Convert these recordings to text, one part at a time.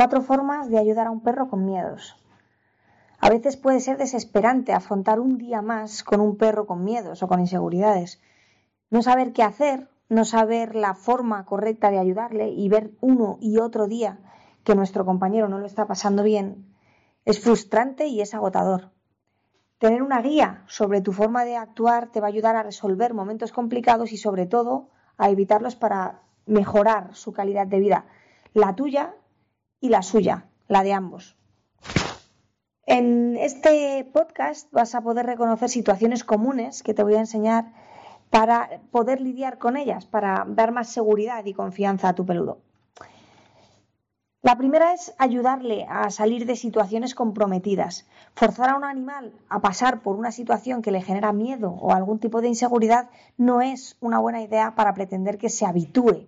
Cuatro formas de ayudar a un perro con miedos. A veces puede ser desesperante afrontar un día más con un perro con miedos o con inseguridades. No saber qué hacer, no saber la forma correcta de ayudarle y ver uno y otro día que nuestro compañero no lo está pasando bien, es frustrante y es agotador. Tener una guía sobre tu forma de actuar te va a ayudar a resolver momentos complicados y sobre todo a evitarlos para mejorar su calidad de vida, la tuya y la suya, la de ambos. En este podcast vas a poder reconocer situaciones comunes que te voy a enseñar para poder lidiar con ellas, para dar más seguridad y confianza a tu peludo. La primera es ayudarle a salir de situaciones comprometidas. Forzar a un animal a pasar por una situación que le genera miedo o algún tipo de inseguridad no es una buena idea para pretender que se habitúe.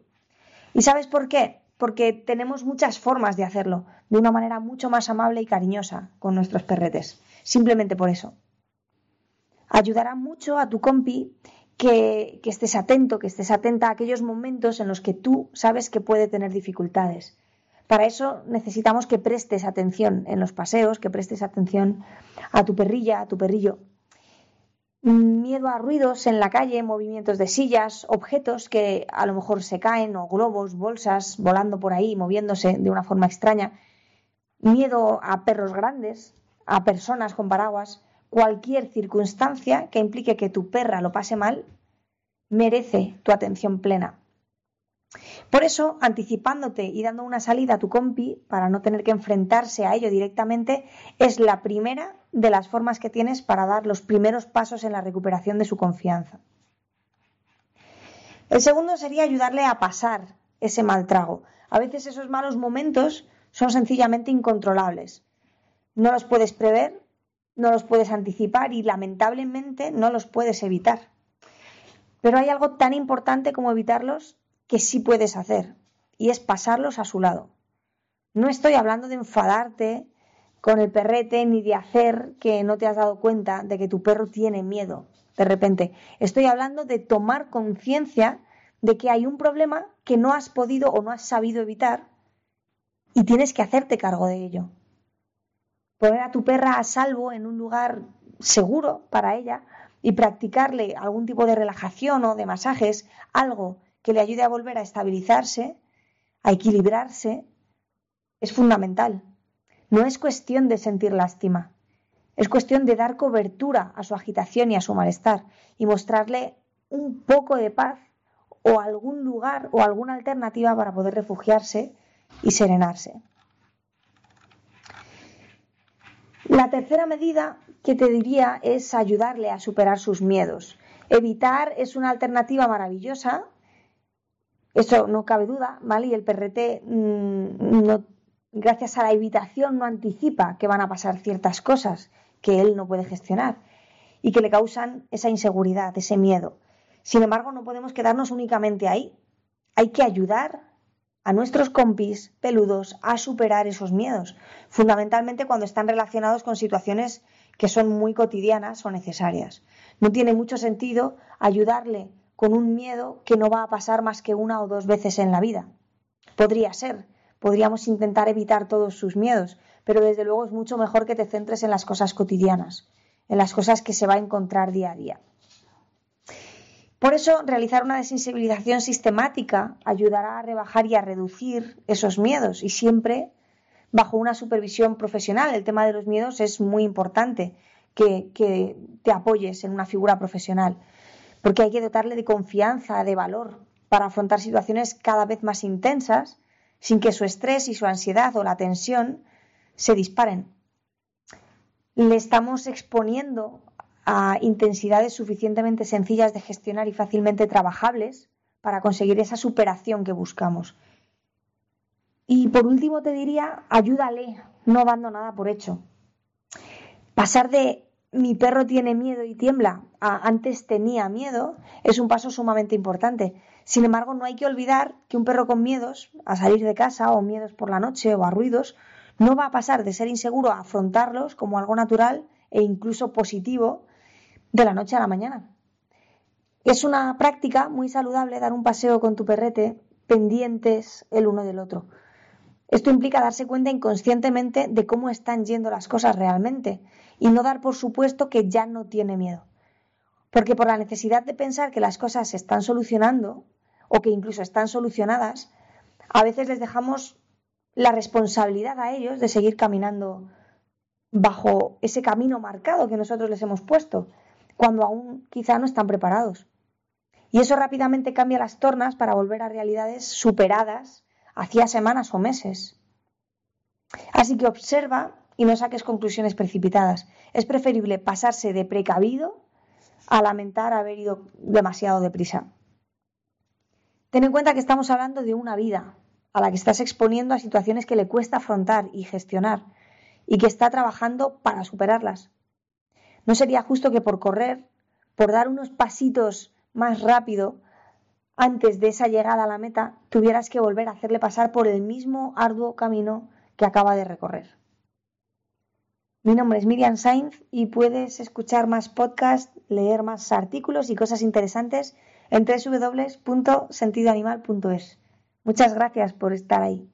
¿Y sabes por qué? Porque tenemos muchas formas de hacerlo, de una manera mucho más amable y cariñosa con nuestros perretes. Simplemente por eso. Ayudará mucho a tu compi que, que, estés atento, que estés atenta a aquellos momentos en los que tú sabes que puede tener dificultades. Para eso necesitamos que prestes atención en los paseos, que prestes atención a tu perrilla, a tu perrillo miedo a ruidos en la calle, movimientos de sillas, objetos que a lo mejor se caen o globos, bolsas volando por ahí, moviéndose de una forma extraña, miedo a perros grandes, a personas con paraguas, cualquier circunstancia que implique que tu perra lo pase mal, merece tu atención plena. Por eso, anticipándote y dando una salida a tu compi para no tener que enfrentarse a ello directamente, es la primera de las formas que tienes para dar los primeros pasos en la recuperación de su confianza. El segundo sería ayudarle a pasar ese mal trago. A veces esos malos momentos son sencillamente incontrolables. No los puedes prever, no los puedes anticipar y lamentablemente no los puedes evitar. Pero hay algo tan importante como evitarlos que sí puedes hacer y es pasarlos a su lado. No estoy hablando de enfadarte con el perrete ni de hacer que no te has dado cuenta de que tu perro tiene miedo de repente. Estoy hablando de tomar conciencia de que hay un problema que no has podido o no has sabido evitar y tienes que hacerte cargo de ello. Poner a tu perra a salvo en un lugar seguro para ella y practicarle algún tipo de relajación o de masajes, algo que le ayude a volver a estabilizarse, a equilibrarse, es fundamental. No es cuestión de sentir lástima, es cuestión de dar cobertura a su agitación y a su malestar y mostrarle un poco de paz o algún lugar o alguna alternativa para poder refugiarse y serenarse. La tercera medida que te diría es ayudarle a superar sus miedos. Evitar es una alternativa maravillosa, eso no cabe duda, ¿vale? Y el PRT mm, no gracias a la evitación no anticipa que van a pasar ciertas cosas que él no puede gestionar y que le causan esa inseguridad, ese miedo. Sin embargo, no podemos quedarnos únicamente ahí. Hay que ayudar a nuestros compis peludos a superar esos miedos, fundamentalmente cuando están relacionados con situaciones que son muy cotidianas o necesarias. No tiene mucho sentido ayudarle con un miedo que no va a pasar más que una o dos veces en la vida. Podría ser, podríamos intentar evitar todos sus miedos, pero desde luego es mucho mejor que te centres en las cosas cotidianas, en las cosas que se va a encontrar día a día. Por eso, realizar una desensibilización sistemática ayudará a rebajar y a reducir esos miedos y siempre bajo una supervisión profesional. El tema de los miedos es muy importante que, que te apoyes en una figura profesional, porque hay que dotarle de confianza, de valor, para afrontar situaciones cada vez más intensas sin que su estrés y su ansiedad o la tensión se disparen. Le estamos exponiendo a intensidades suficientemente sencillas de gestionar y fácilmente trabajables para conseguir esa superación que buscamos. Y por último te diría, ayúdale, no dando nada por hecho. Pasar de mi perro tiene miedo y tiembla antes tenía miedo es un paso sumamente importante. Sin embargo, no hay que olvidar que un perro con miedos a salir de casa o miedos por la noche o a ruidos no va a pasar de ser inseguro a afrontarlos como algo natural e incluso positivo de la noche a la mañana. Es una práctica muy saludable dar un paseo con tu perrete pendientes el uno del otro. Esto implica darse cuenta inconscientemente de cómo están yendo las cosas realmente y no dar por supuesto que ya no tiene miedo. Porque por la necesidad de pensar que las cosas se están solucionando o que incluso están solucionadas, a veces les dejamos la responsabilidad a ellos de seguir caminando bajo ese camino marcado que nosotros les hemos puesto, cuando aún quizá no están preparados. Y eso rápidamente cambia las tornas para volver a realidades superadas hacía semanas o meses. Así que observa y no saques conclusiones precipitadas. Es preferible pasarse de precavido a lamentar haber ido demasiado deprisa. Ten en cuenta que estamos hablando de una vida a la que estás exponiendo a situaciones que le cuesta afrontar y gestionar y que está trabajando para superarlas. No sería justo que por correr, por dar unos pasitos más rápido, antes de esa llegada a la meta, tuvieras que volver a hacerle pasar por el mismo arduo camino que acaba de recorrer. Mi nombre es Miriam Sainz y puedes escuchar más podcasts, leer más artículos y cosas interesantes en www.sentidoanimal.es. Muchas gracias por estar ahí.